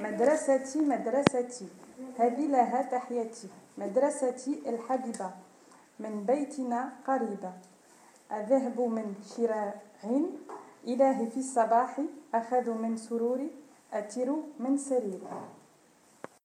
مدرستي مدرستي. هذه لها تحياتي. مدرستي الحبيبة. من بيتنا قريبة. أذهب من شراع إلهي في الصباح. أخذ من سروري. أتر من سريري.